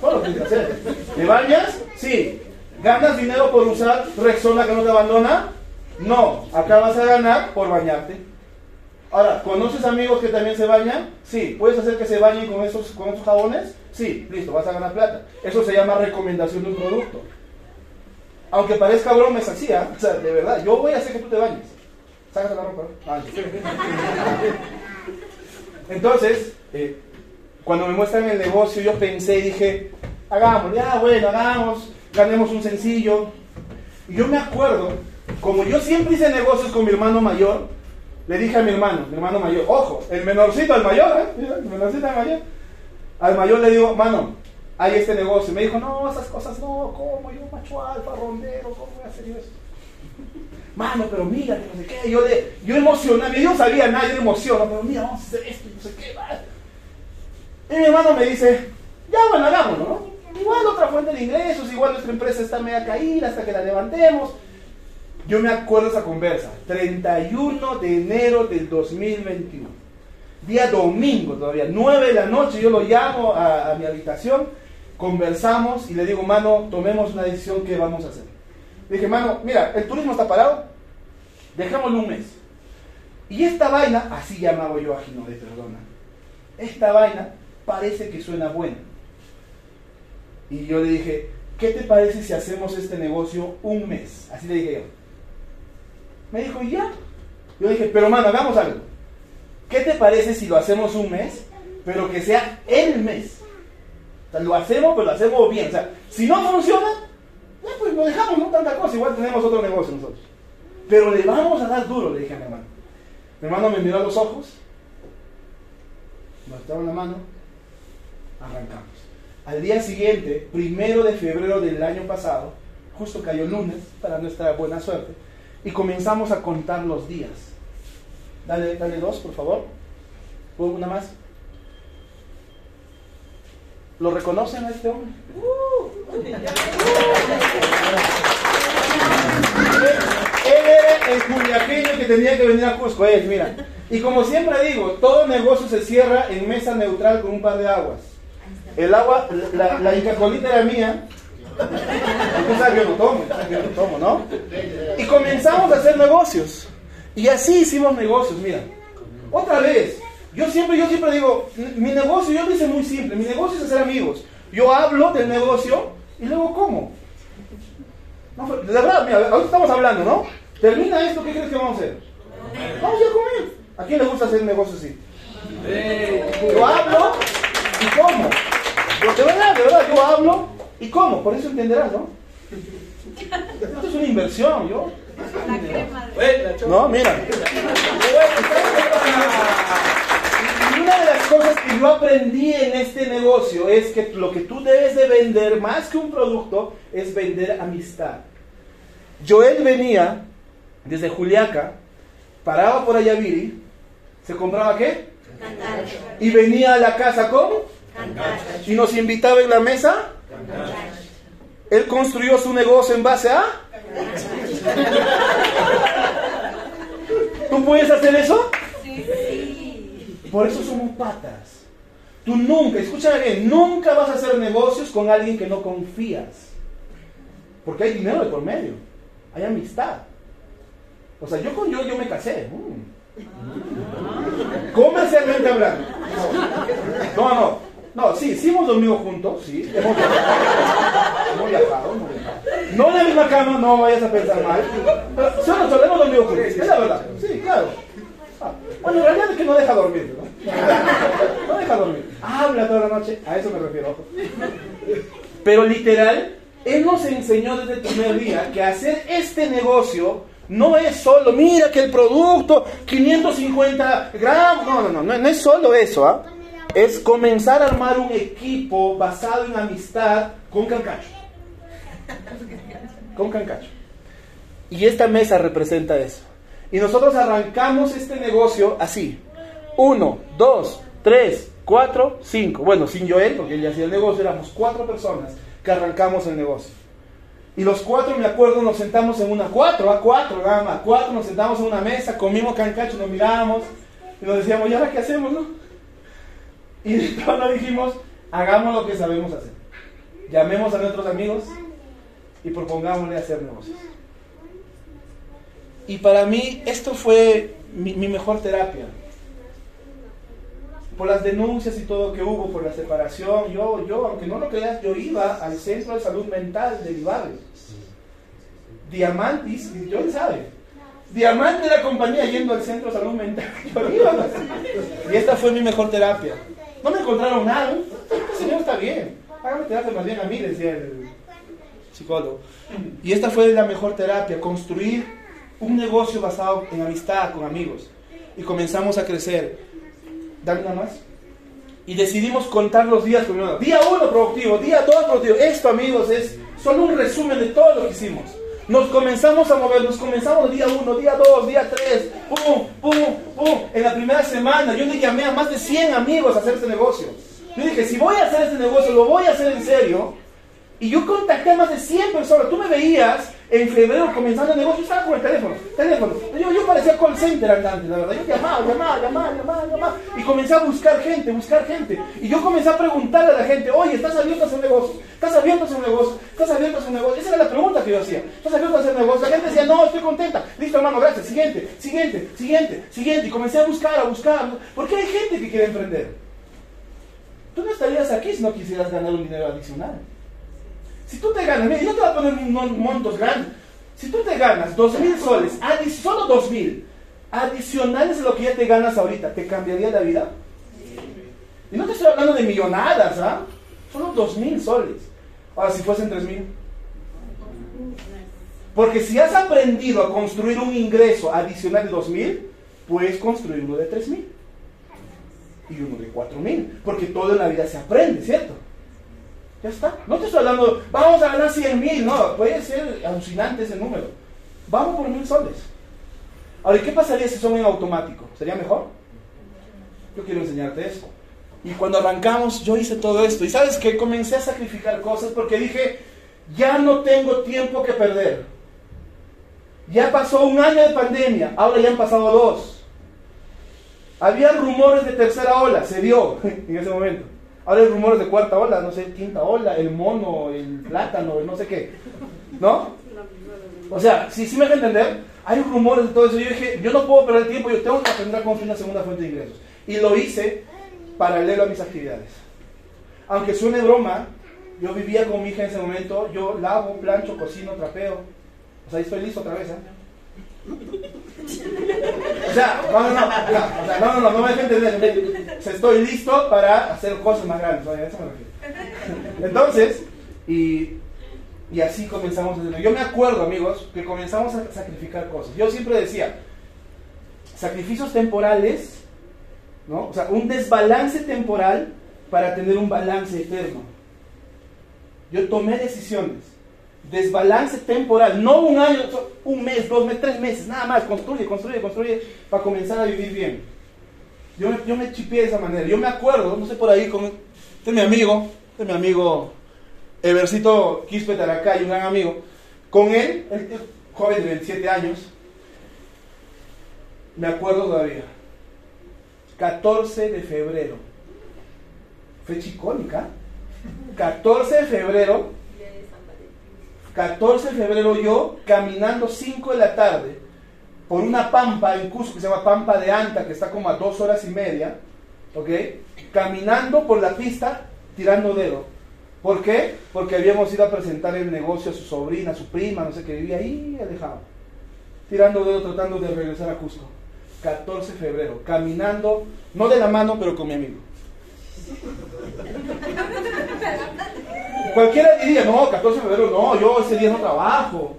Todo lo que tienes que hacer. ¿Te bañas? Sí. ¿Ganas dinero por usar Rexona que no te abandona? No. Acá vas a ganar por bañarte. Ahora, ¿conoces amigos que también se bañan? Sí. ¿Puedes hacer que se bañen con esos, con esos jabones? Sí, listo, vas a ganar plata. Eso se llama recomendación de un producto. Aunque parezca broma, es así, ¿ah? o sea, de verdad, yo voy a hacer que tú te bañes. Sácate la ropa. Ah, Entonces, eh, cuando me muestran el negocio, yo pensé y dije, hagamos, ya, bueno, hagamos, ganemos un sencillo. Y yo me acuerdo, como yo siempre hice negocios con mi hermano mayor, le dije a mi hermano, mi hermano mayor, ojo, el menorcito al mayor, ¿eh? el menorcito al mayor. Al mayor le digo, mano, hay este negocio. Me dijo, no, esas cosas no, ¿cómo? Yo macho alfa, rondero, ¿cómo voy a hacer yo eso? Mano, pero mira, no sé qué. Yo, le, yo emocionaba, yo no sabía nada, yo emociono, pero mira, vamos a hacer esto, no sé qué. Y mi hermano me dice, ya bueno, hagámoslo, ¿no? Igual otra fuente de ingresos, igual nuestra empresa está media caída hasta que la levantemos. Yo me acuerdo esa conversa, 31 de enero del 2021 día domingo todavía, 9 de la noche, yo lo llamo a, mi habitación, conversamos y le digo, mano, tomemos una decisión que vamos a hacer. Le dije, mano, mira, el turismo está parado, dejémoslo un mes. Y esta vaina, así llamaba yo a Gino de perdona, esta vaina parece que suena buena. Y yo le dije, ¿qué te parece si hacemos este negocio un mes? Así le dije yo. Me dijo, ya. Yo dije, pero mano, hagamos algo. ¿Qué te parece si lo hacemos un mes, pero que sea el mes? Lo hacemos, pero lo hacemos bien. O sea, si no funciona, pues lo dejamos, no tanta cosa, igual tenemos otro negocio nosotros. Pero le vamos a dar duro, le dije a mi hermano. Mi hermano me miró a los ojos, me la mano, arrancamos. Al día siguiente, primero de febrero del año pasado, justo cayó lunes, para nuestra buena suerte, y comenzamos a contar los días. Dale, dale dos, por favor. Una más. ¿Lo reconocen a este hombre? él era el juliaqueño que tenía que venir a Cusco, él, mira. Y como siempre digo, todo negocio se cierra en mesa neutral con un par de aguas. El agua, la, la Colita era mía. Usted sabe que yo no tomo, yo no tomo, ¿no? Y comenzamos a hacer negocios. Y así hicimos negocios, mira. Otra vez, yo siempre, yo siempre digo, mi negocio, yo lo hice muy simple, mi negocio es hacer amigos. Yo hablo del negocio y luego como. de verdad, mira, ahorita estamos hablando, ¿no? Termina esto, ¿qué crees que vamos a hacer? Vamos a comer. ¿A quién le gusta hacer negocio así? Yo hablo y como. De verdad, de verdad, yo hablo y como. Por eso entenderás, ¿no? Esto es una inversión, yo. No, mira. Y una de las cosas que yo aprendí en este negocio es que lo que tú debes de vender, más que un producto, es vender amistad. Joel venía desde Juliaca, paraba por Ayaviri, ¿se compraba qué? Y venía a la casa con y nos invitaba en la mesa. Él construyó su negocio en base a ¿Tú puedes hacer eso? Sí. Por eso somos patas. Tú nunca, escúchame bien, nunca vas a hacer negocios con alguien que no confías. Porque hay dinero de por medio. Hay amistad. O sea, yo con yo, yo me casé. Mm. Comercialmente hablando. No, no. No, sí, sí hemos dormido juntos, sí. Hemos viajado. Hemos viajado, No en la misma cama, no vayas a pensar mal. Pero solo, solo hemos dormido juntos. Es la verdad. Sí, claro. Ah, bueno, en realidad es que no deja dormir, ¿no? No deja dormir. Habla toda la noche. A eso me refiero. Pero literal, Él nos enseñó desde el primer día que hacer este negocio no es solo, mira que el producto, 550 gramos. No, no, no, no, es solo eso, ¿ah? Es comenzar a armar un equipo basado en amistad con Cancacho. Con Cancacho. Y esta mesa representa eso. Y nosotros arrancamos este negocio así. Uno, dos, tres, cuatro, cinco. Bueno, sin Joel, porque él ya hacía el negocio, éramos cuatro personas que arrancamos el negocio. Y los cuatro, me acuerdo, nos sentamos en una, cuatro, a cuatro, gama, cuatro, nos sentamos en una mesa, comimos cancacho, nos mirábamos y nos decíamos, ¿y ahora qué hacemos, no? Y cuando dijimos, hagamos lo que sabemos hacer. Llamemos a nuestros amigos y propongámosle hacer negocios. Y para mí esto fue mi, mejor terapia por las denuncias y todo que hubo, por la separación, yo, yo, aunque no lo creas, yo iba al centro de salud mental de mi. Diamantis, yo sabe. Diamante de la compañía yendo al centro de salud mental. Yo iba. Y esta fue mi mejor terapia. No me encontraron nada. Señor está bien. Hágame terapia más bien a mí, decía el psicólogo. Y esta fue la mejor terapia, construir un negocio basado en amistad con amigos. Y comenzamos a crecer dame una más. Y decidimos contar los días. Día uno productivo, día dos productivo. Esto, amigos, es solo un resumen de todo lo que hicimos. Nos comenzamos a mover, nos comenzamos día uno, día dos, día tres, pum, pum, pum. En la primera semana yo le llamé a más de 100 amigos a hacer este negocio. Yo dije, si voy a hacer este negocio, lo voy a hacer en serio. Y yo contacté a más de 100 personas. Tú me veías en febrero comenzando el negocio, estaba con el teléfono, teléfono. Yo, yo parecía call center antes, la verdad. Yo llamaba, llamaba, llamaba, llamaba, llamaba. Y comencé a buscar gente, buscar gente. Y yo comencé a preguntarle a la gente, oye, ¿estás abierto a hacer negocio? ¿Estás abierto a hacer negocio? ¿Estás abierto a hacer negocio? Esa era la pregunta que yo hacía. ¿Estás abierto a hacer negocio? La gente decía, no, estoy contenta. Listo, hermano, gracias. Siguiente, siguiente, siguiente, siguiente. Y comencé a buscar, a buscar. Porque hay gente que quiere emprender. Tú no estarías aquí si no quisieras ganar un dinero adicional. Si tú te ganas, mira, yo te voy a poner montos grandes. Si tú te ganas dos mil soles, solo dos mil, adicionales a lo que ya te ganas ahorita, ¿te cambiaría la vida? Y no te estoy hablando de millonadas, ¿ah? Solo dos mil soles. Ahora, si fuesen tres mil. Porque si has aprendido a construir un ingreso adicional de dos mil, puedes construir uno de tres mil. Y uno de cuatro mil. Porque todo en la vida se aprende, ¿cierto? No te estoy hablando, vamos a ganar 100 mil, no, puede ser alucinante ese número. Vamos por mil soles. Ahora, ¿qué pasaría si son en automático? ¿Sería mejor? Yo quiero enseñarte eso. Y cuando arrancamos, yo hice todo esto. Y sabes que comencé a sacrificar cosas porque dije, ya no tengo tiempo que perder. Ya pasó un año de pandemia, ahora ya han pasado dos. Había rumores de tercera ola, se dio en ese momento. Ahora hay rumores de cuarta ola, no sé, quinta ola, el mono, el plátano, el no sé qué. ¿No? O sea, si sí me deja entender, hay rumores de todo eso. Yo dije, yo no puedo perder tiempo, yo tengo que aprender a construir una segunda fuente de ingresos. Y lo hice paralelo a mis actividades. Aunque suene broma, Yo vivía con mi hija en ese momento, yo lavo, plancho, cocino, trapeo. O sea, estoy listo otra vez, ¿eh? O sea, no, no, no, no, no, no, no, me dejen entender. Estoy listo para hacer cosas más grandes. Entonces, y, y así comenzamos a hacerlo. Yo me acuerdo, amigos, que comenzamos a sacrificar cosas. Yo siempre decía, sacrificios temporales, ¿no? O sea, un desbalance temporal para tener un balance eterno. Yo tomé decisiones. Desbalance temporal, no un año, un mes, dos meses, tres meses, nada más. Construye, construye, construye para comenzar a vivir bien. Yo me, yo me chipié de esa manera. Yo me acuerdo, no sé por ahí, con este es mi amigo, este es mi amigo Eversito Quispe Taracay, un gran amigo. Con él, el, joven de 27 años, me acuerdo todavía. 14 de febrero. Fecha icónica. 14 de febrero. 14 de febrero yo caminando 5 de la tarde por una pampa en Cusco que se llama Pampa de Anta, que está como a dos horas y media, ¿ok? Caminando por la pista tirando dedo. ¿Por qué? Porque habíamos ido a presentar el negocio a su sobrina, a su prima, no sé qué, vivía ahí alejado. Tirando dedo tratando de regresar a Cusco. 14 de febrero, caminando, no de la mano, pero con mi amigo. Cualquiera diría, no, 14 de febrero, no, yo ese día no trabajo.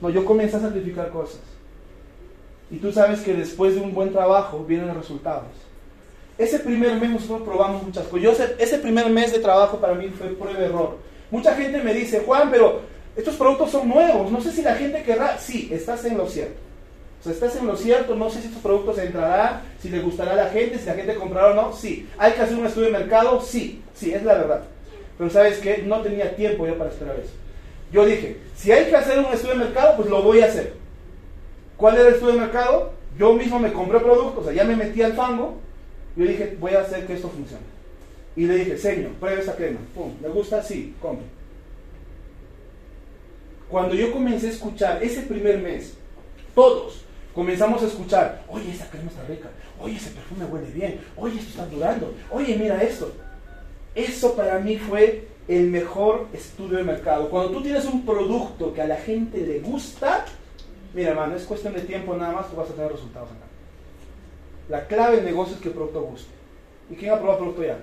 No, yo comencé a sacrificar cosas. Y tú sabes que después de un buen trabajo vienen los resultados. Ese primer mes nosotros probamos muchas cosas. Yo, ese primer mes de trabajo para mí fue prueba error. Mucha gente me dice, Juan, pero estos productos son nuevos. No sé si la gente querrá. Sí, estás en lo cierto. O sea, estás en lo cierto, no sé si estos productos entrarán, si le gustará a la gente, si la gente comprará o no, sí. ¿Hay que hacer un estudio de mercado? Sí, sí, es la verdad. Pero ¿sabes qué? No tenía tiempo yo para esperar eso. Yo dije, si hay que hacer un estudio de mercado, pues lo voy a hacer. ¿Cuál era el estudio de mercado? Yo mismo me compré productos, o sea, ya me metí al fango. Yo dije, voy a hacer que esto funcione. Y le dije, señor, pruebe esa crema. Pum, ¿le gusta? Sí, compre. Cuando yo comencé a escuchar ese primer mes, todos, comenzamos a escuchar, oye, esa crema está rica, oye, ese perfume huele bien, oye, esto está durando, oye, mira esto. Eso para mí fue el mejor estudio de mercado. Cuando tú tienes un producto que a la gente le gusta, mira, hermano, es cuestión de tiempo nada más, tú vas a tener resultados acá. La clave del negocio es que el producto guste. ¿Y quién ha probado el producto ya?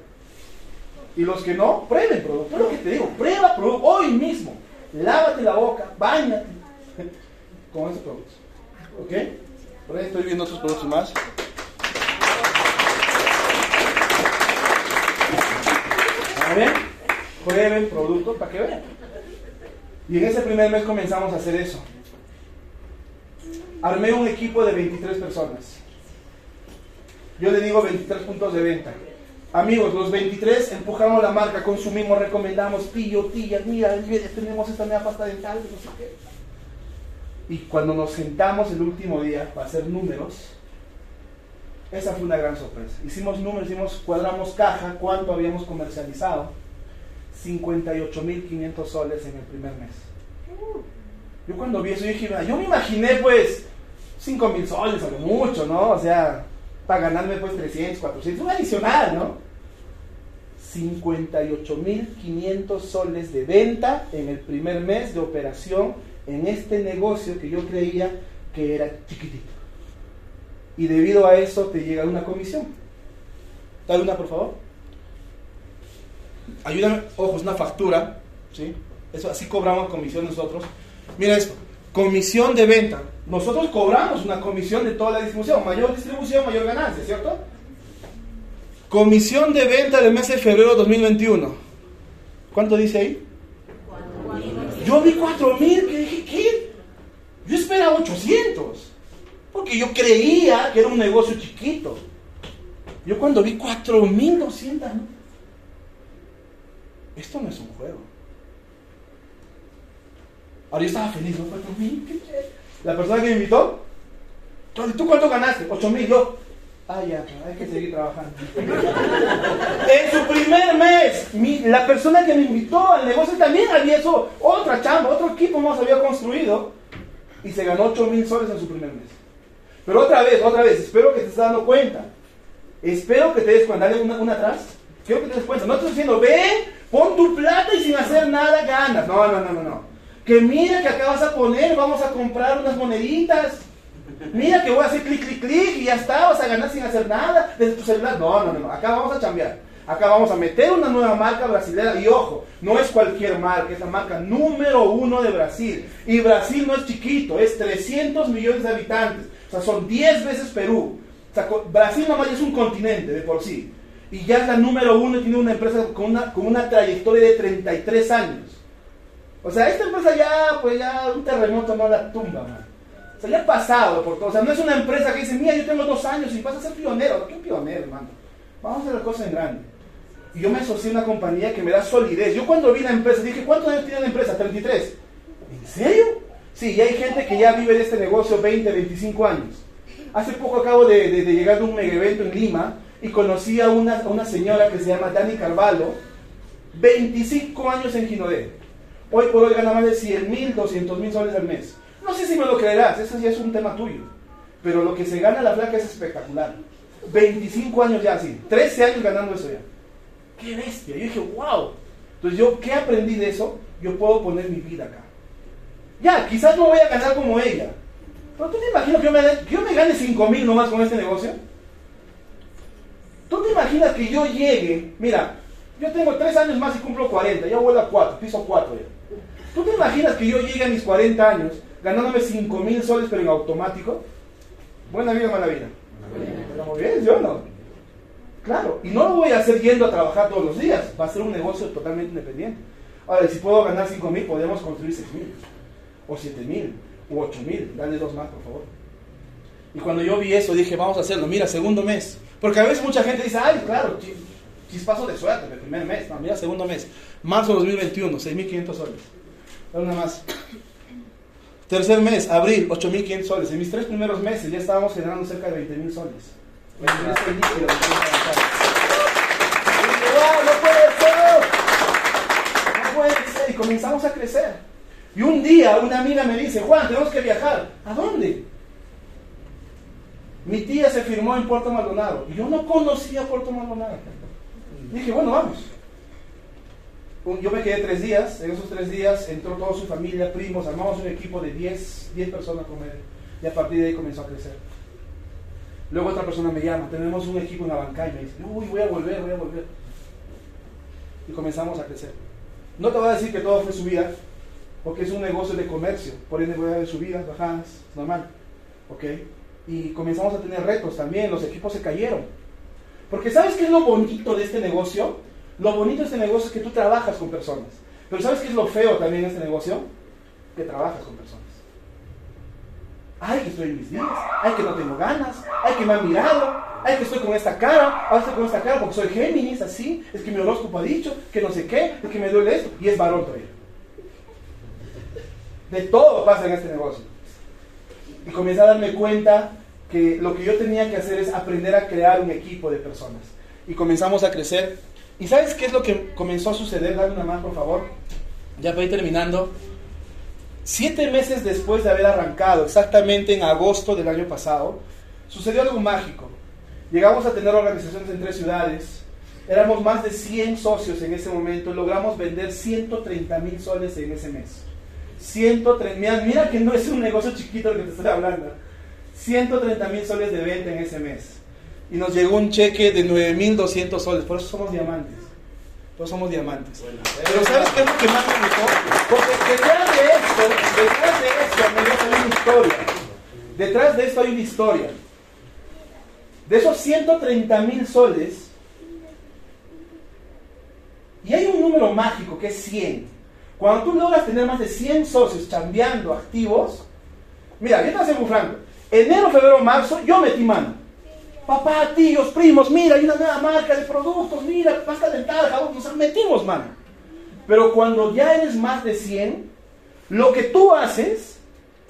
Y los que no, prueben producto. Es lo que te digo, prueba producto hoy mismo. Lávate la boca, bañate con esos productos. ¿Ok? Por ahí estoy viendo otros productos más. A ver, prueben productos para que vean. Y en ese primer mes comenzamos a hacer eso. Armé un equipo de 23 personas. Yo le digo 23 puntos de venta. Amigos, los 23 empujamos la marca, consumimos, recomendamos, tío, tía, mira, tenemos esta nueva pasta dental, no sé qué. Y cuando nos sentamos el último día para hacer números, esa fue una gran sorpresa. Hicimos números, hicimos, cuadramos caja, cuánto habíamos comercializado. 58.500 soles en el primer mes. Yo cuando vi eso, yo dije, yo me imaginé pues 5.000 soles, algo mucho, ¿no? O sea, para ganarme pues 300, 400, un adicional, ¿no? 58.500 soles de venta en el primer mes de operación en este negocio que yo creía que era chiquitito. Y debido a eso te llega una comisión. Dale una, por favor. Ayúdame, ojo, es una factura, ¿sí? Eso así cobramos comisión nosotros. Mira esto, comisión de venta. Nosotros cobramos una comisión de toda la distribución. Mayor distribución, mayor ganancia, ¿cierto? Comisión de venta del mes de febrero de 2021. ¿Cuánto dice ahí? Yo vi 4000, que dije, ¿qué? Yo esperaba 800. Porque yo creía que era un negocio chiquito. Yo cuando vi 4200, ¿no? Esto no es un juego. Ahora yo estaba feliz, ¿no? 4000, La persona que me invitó, ¿tú cuánto ganaste? 8000, yo. Ah, ya, hay que seguir trabajando. en su primer mes, la persona que me invitó al negocio también había hecho otra chamba, otro equipo más había construido y se ganó 8 mil soles en su primer mes. Pero otra vez, otra vez, espero que te estés dando cuenta. Espero que te des cuenta. Dale una, una atrás. quiero que te des cuenta. No estoy diciendo, ve, pon tu plata y sin hacer nada ganas. No, no, no, no, no. Que mira que acá vas a poner, vamos a comprar unas moneditas. Mira que voy a hacer clic, clic, clic y ya está, vas a ganar sin hacer nada desde tu celular. No, no, no, no. Acá vamos a cambiar. Acá vamos a meter una nueva marca brasileña y ojo, no es cualquier marca, es la marca número uno de Brasil. Y Brasil no es chiquito, es 300 millones de habitantes. O sea, son 10 veces Perú. O sea, Brasil nomás es un continente de por sí. Y ya es la número uno y tiene una empresa con una, con una trayectoria de 33 años. O sea, esta empresa ya, pues ya un terremoto no la tumba, man. O sea, ya ha pasado por todo. O sea, no es una empresa que dice, mira, yo tengo dos años y vas a ser pionero. ¿Qué pionero, hermano? Vamos a hacer la cosa en grande. Y yo me asocié a una compañía que me da solidez. Yo cuando vi la empresa dije, ¿cuántos años tiene la empresa? 33. ¿En serio? Sí, y hay gente que ya vive de este negocio 20, 25 años. Hace poco acabo de, llegar de un mega evento en Lima y conocí a una, señora que se llama Dani Carvalho, 25 años en Ginodé. Hoy por hoy gana más de 100 mil, 200 mil soles al mes. No sé si me lo creerás, eso ya es un tema tuyo. Pero lo que se gana la flaca es espectacular. 25 años ya así, 13 años ganando eso ya. ¡Qué bestia! Yo dije, wow. Entonces yo, ¿qué aprendí de eso? Yo puedo poner mi vida acá. Ya, quizás no voy a ganar como ella. Pero tú te imaginas que yo me, que yo me gane 5 mil nomás con este negocio. ¿Tú te imaginas que yo llegue? Mira, yo tengo 3 años más y cumplo 40. Ya vuelvo a 4, piso 4 ya. ¿Tú te imaginas que yo llegue a mis 40 años ganándome 5 mil soles pero en automático? Buena vida, mala vida. Muy bien, yo no. Claro, y no lo voy a hacer yendo a trabajar todos los días, va a ser un negocio totalmente independiente. Ahora, si puedo ganar 5 mil, podemos construir 6 mil, o 7 mil, o 8 mil, dale dos más, por favor. Y cuando yo vi eso, dije, vamos a hacerlo, mira, segundo mes. Porque a veces mucha gente dice, ay, claro, chispazo de suerte, el primer mes. No, mira, segundo mes, marzo 2021, 6.500 soles. Una más. Tercer mes, abril, 8.500 soles. En mis tres primeros meses ya estábamos generando cerca de 20.000 soles no puede ser. No puede ser. Y comenzamos a crecer. Y un día una amiga me dice, Juan, tenemos que viajar. ¿A dónde? Mi tía se firmó en Puerto Maldonado. Y yo no conocía Puerto Maldonado. Dije, bueno, vamos. Yo me quedé tres días. En esos tres días entró toda su familia, primos, armamos un equipo de 10, 10 personas con él. Y a partir de ahí comenzó a crecer. Luego otra persona me llama, tenemos un equipo en la banca y me dice, uy, voy a volver, voy a volver. Y comenzamos a crecer. No te voy a decir que todo fue subida, porque es un negocio de comercio, por ende voy a ver subidas, bajadas, normal. ¿Ok? Y comenzamos a tener retos también, los equipos se cayeron. Porque ¿sabes qué es lo bonito de este negocio? Lo bonito de este negocio es que tú trabajas con personas. Pero ¿sabes qué es lo feo también de este negocio? Que trabajas con personas. Ay, que estoy en mis días. Ay, que no tengo ganas. Ay, que me han mirado. Ay, que estoy con esta cara. Ay, estoy con esta cara porque soy Géminis, así. Es que mi horóscopo ha dicho que no sé qué, es que me duele esto. Y es varón todavía. De todo pasa en este negocio. Y comencé a darme cuenta que lo que yo tenía que hacer es aprender a crear un equipo de personas. Y comenzamos a crecer. ¿Y sabes qué es lo que comenzó a suceder? Dame una más, por favor. Ya ir terminando. Siete meses después de haber arrancado, exactamente en agosto del año pasado, sucedió algo mágico. Llegamos a tener organizaciones en tres ciudades, éramos más de 100 socios en ese momento, logramos vender 130 mil soles en ese mes. 130, mira, mira que no es un negocio chiquito el que te estoy hablando. 130 mil soles de venta en ese mes. Y nos llegó un cheque de 9.200 soles, por eso somos diamantes. Todos somos diamantes. Pero ¿sabes qué es lo que más me gustó? Porque detrás de esto, detrás de esto, hay una historia. Detrás de esto hay una historia. De esos 130 mil soles, y hay un número mágico que es 100. Cuando tú logras tener más de 100 socios chambeando activos, mira, yo te a franco. Enero, febrero, marzo, yo metí mano papá, tíos, primos, mira, hay una nueva marca de productos, mira, pasta dental, jabón, nos metimos mano. Pero cuando ya eres más de 100, lo que tú haces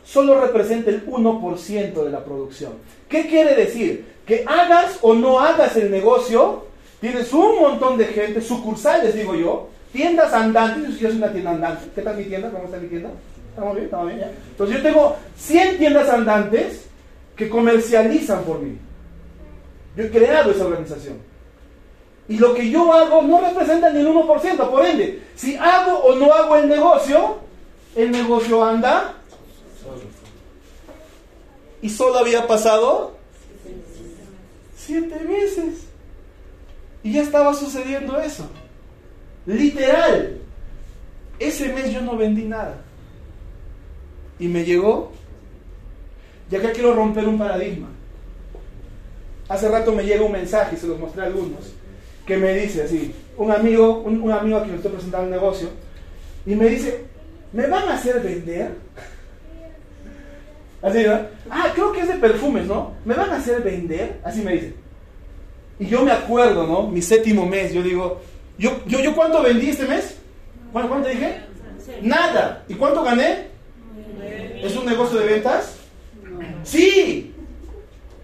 solo representa el 1% de la producción. ¿Qué quiere decir? Que hagas o no hagas el negocio, tienes un montón de gente, sucursales, digo yo, tiendas andantes, yo soy una tienda andante. ¿Qué tal mi tienda? ¿Cómo está mi tienda? ¿Estamos bien? ¿Estamos bien? Entonces yo tengo 100 tiendas andantes que comercializan por mí. Yo he creado esa organización. Y lo que yo hago no representa ni el 1%. Por ende, si hago o no hago el negocio, el negocio anda. Y solo había pasado siete meses. Y ya estaba sucediendo eso. Literal. Ese mes yo no vendí nada. Y me llegó, ya que quiero romper un paradigma. Hace rato me llega un mensaje, y se los mostré a algunos, que me dice así, un amigo, un, amigo a quien estoy presentando el negocio, y me dice, ¿me van a hacer vender? Así, ¿verdad? Ah, creo que es de perfumes, ¿no? ¿Me van a hacer vender? Así me dice. Y yo me acuerdo, ¿no? Mi séptimo mes, yo digo, ¿yo, yo, yo cuánto vendí este mes? ¿Cuánto, cuánto dije? Nada. ¿Y cuánto gané? ¿Es un negocio de ventas? Sí.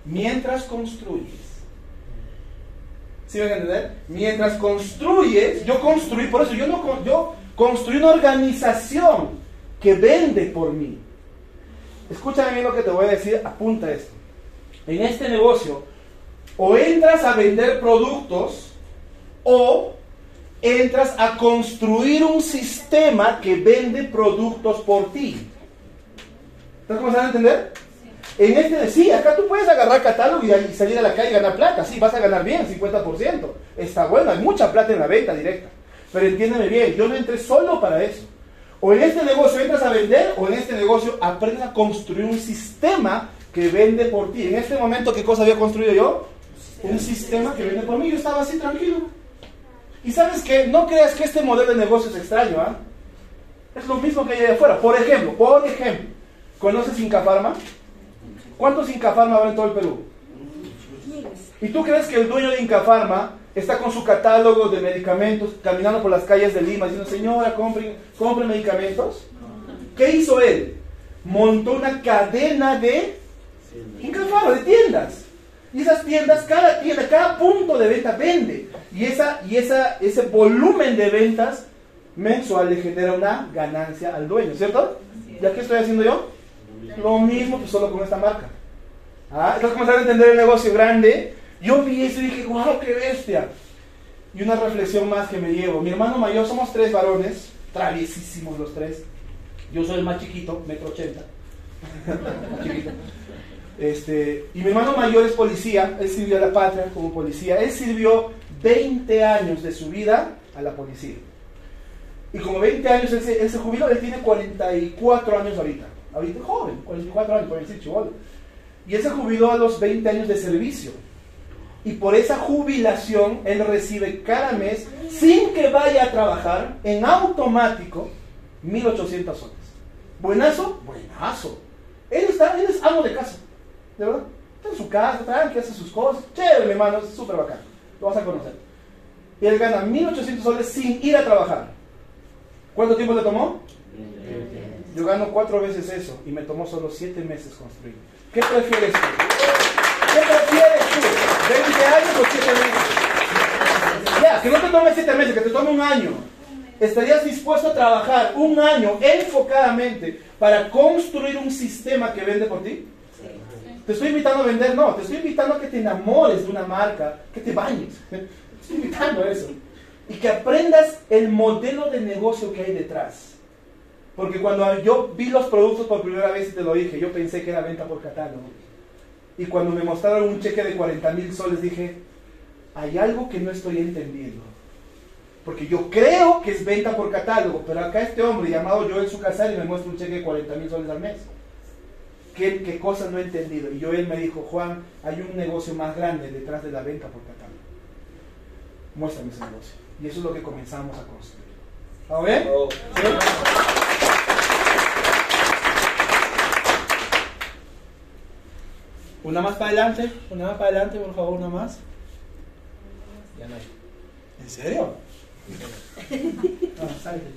Mientras construyes. ¿Sí me van? Mientras construyes, yo construí, por eso yo no yo construí una organización que vende por mí. Escúchame bien lo que te voy a decir, apunta esto. En este negocio, o entras a vender productos o entras a construir un sistema que vende productos por ti. ¿Estás comenzando a entender? En este, sí, acá tú puedes agarrar catálogo y, salir a la calle y ganar plata. Sí, vas a ganar bien, 50%. Está bueno, hay mucha plata en la venta directa. Pero entiéndeme bien, yo no entré solo para eso. O en este negocio entras a vender, o en este negocio aprendes a construir un sistema que vende por ti. En este momento, ¿qué cosa había construido yo? Un sistema que vende por mí. Yo estaba así tranquilo. Y sabes que no creas que este modelo de negocio es extraño, ¿ah? Es lo mismo que hay allá afuera. Por ejemplo, por ejemplo, ¿conoces Inca Pharma? ¿Cuántos Inca Pharma habrá en todo el Perú? ¿Y tú crees que el dueño de Inca Pharma está con su catálogo de medicamentos caminando por las calles de Lima diciendo, señora, compre, compre medicamentos? ¿Qué hizo él? Montó una cadena de Inca Pharma, de tiendas. Y esas tiendas, cada tienda, cada punto de venta vende. Y, esa, y esa, ese volumen de ventas mensual le genera una ganancia al dueño, ¿cierto? ¿Ya qué estoy haciendo yo? Lo mismo, pues solo con esta marca. ¿Ah? Entonces comenzar a entender el negocio grande. Yo vi eso y dije, wow, qué bestia. Y una reflexión más que me llevo. Mi hermano mayor, somos tres varones, traviesísimos los tres. Yo soy el más chiquito, metro ochenta. chiquito. Este, y mi hermano mayor es policía, él sirvió a la patria como policía, él sirvió 20 años de su vida a la policía. Y como 20 años él se, jubiló, él tiene 44 años ahorita, ahorita joven, 44 años, por decir chivolo. Y él se jubiló a los 20 años de servicio. Y por esa jubilación él recibe cada mes, sin que vaya a trabajar, en automático, 1800 soles. ¿Buenazo? Buenazo. Él, está, él es amo de casa. ¿De verdad? Está en su casa, tranqui, hace sus cosas. Chévere, hermano, es súper bacán. Lo vas a conocer. Y él gana 1.800 soles sin ir a trabajar. ¿Cuánto tiempo le tomó? Yo gano cuatro veces eso y me tomó solo siete meses construir. ¿Qué prefieres tú? ¿Qué prefieres tú? ¿20 años o 7 meses? Ya, que no te tome 7 meses, que te tome un año. ¿Estarías dispuesto a trabajar un año enfocadamente para construir un sistema que vende por ti? Te estoy invitando a vender, no, te estoy invitando a que te enamores de una marca, que te bañes. Te estoy invitando a eso. Y que aprendas el modelo de negocio que hay detrás. Porque cuando yo vi los productos por primera vez y te lo dije, yo pensé que era venta por catálogo. Y cuando me mostraron un cheque de 40 mil soles dije, hay algo que no estoy entendiendo. Porque yo creo que es venta por catálogo, pero acá este hombre llamado Joel y me muestra un cheque de 40 mil soles al mes. ¿Qué, ¿Qué cosa no he entendido? Y Joel me dijo, Juan, hay un negocio más grande detrás de la venta por catálogo. Muéstrame ese negocio. Y eso es lo que comenzamos a construir. ¿Vamos bien? Oh. Una más para adelante, una más para adelante, por favor, una más. Ya no hay. ¿En serio? No, salte.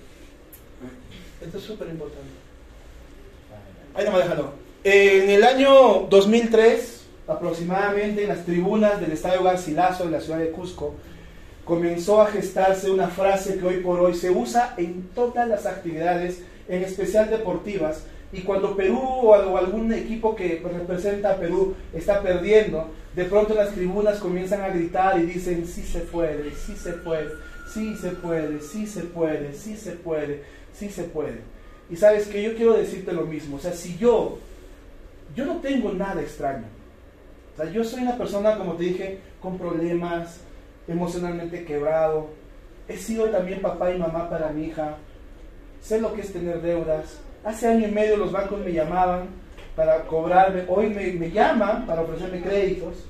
Esto es súper importante. Ahí nomás déjalo. En el año 2003, aproximadamente en las tribunas del Estadio Garcilaso de la ciudad de Cusco, comenzó a gestarse una frase que hoy por hoy se usa en todas las actividades, en especial deportivas, Y cuando Perú o algún equipo que representa a Perú está perdiendo, de pronto las tribunas comienzan a gritar y dicen, sí se puede, sí se puede, sí se puede, sí se puede, sí se puede, sí se puede. Y sabes que yo quiero decirte lo mismo, o sea, si yo, yo no tengo nada extraño, o sea, yo soy una persona, como te dije, con problemas, emocionalmente quebrado, he sido también papá y mamá para mi hija, sé lo que es tener deudas, hace año y medio los bancos me llamaban, para cobrarme, hoy me, me llaman para ofrecerme créditos.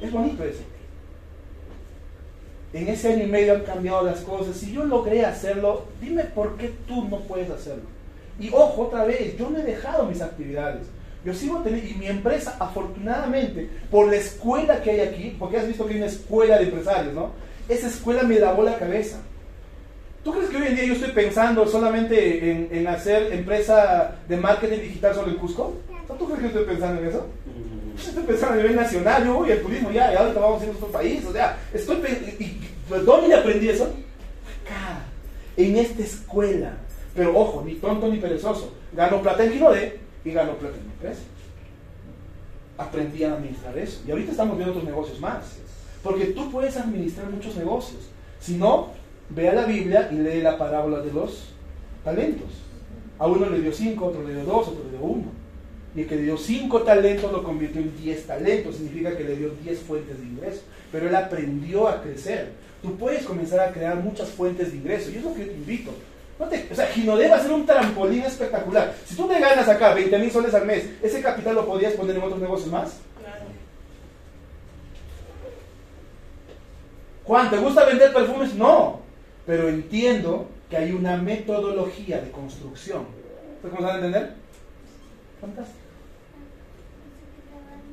Es bonito eso. En ese año y medio han cambiado las cosas. Si yo logré hacerlo, dime por qué tú no puedes hacerlo. Y ojo, otra vez, yo no he dejado mis actividades. Yo sigo teniendo, y mi empresa, afortunadamente, por la escuela que hay aquí, porque has visto que hay una escuela de empresarios, ¿no? Esa escuela me lavó la cabeza. ¿Tú crees que hoy en día yo estoy pensando solamente en, hacer empresa de marketing digital solo en Cusco? ¿Tú crees que estoy pensando en eso? Yo estoy pensando a nivel nacional, yo voy al turismo ya, y ahora vamos a ir a otro país, o sea, estoy y, ¿dónde aprendí eso? Acá, en esta escuela. Pero ojo, ni tonto ni perezoso. Gano plata en Quinode y gano plata en mi empresa. Aprendí a administrar eso. Y ahorita estamos viendo otros negocios más. Porque tú puedes administrar muchos negocios. Si no, Ve a la Biblia y lee la parábola de los talentos. A uno le dio cinco, otro le dio dos, otro le dio uno. Y el que le dio cinco talentos lo convirtió en diez talentos. Significa que le dio diez fuentes de ingreso. Pero él aprendió a crecer. Tú puedes comenzar a crear muchas fuentes de ingreso. Y es lo que te invito. No te, o sea, Ginodé va a ser un trampolín espectacular. Si tú te ganas acá 20 mil soles al mes, ¿ese capital lo podrías poner en otros negocios más? Claro. Juan, ¿te gusta vender perfumes? No pero entiendo que hay una metodología de construcción. ¿Ustedes cómo saben entender? Fantástico.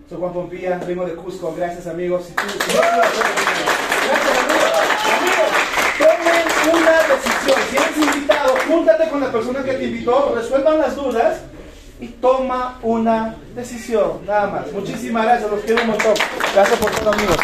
Soy Juan Pompilla, vengo de Cusco. Gracias, amigos. Gracias, amigos. Amigos, tomen una decisión. Si eres invitado, júntate con la persona que te invitó, resuelvan las dudas y toma una decisión. Nada más. Muchísimas gracias. Los quiero un montón. Gracias por todo, amigos.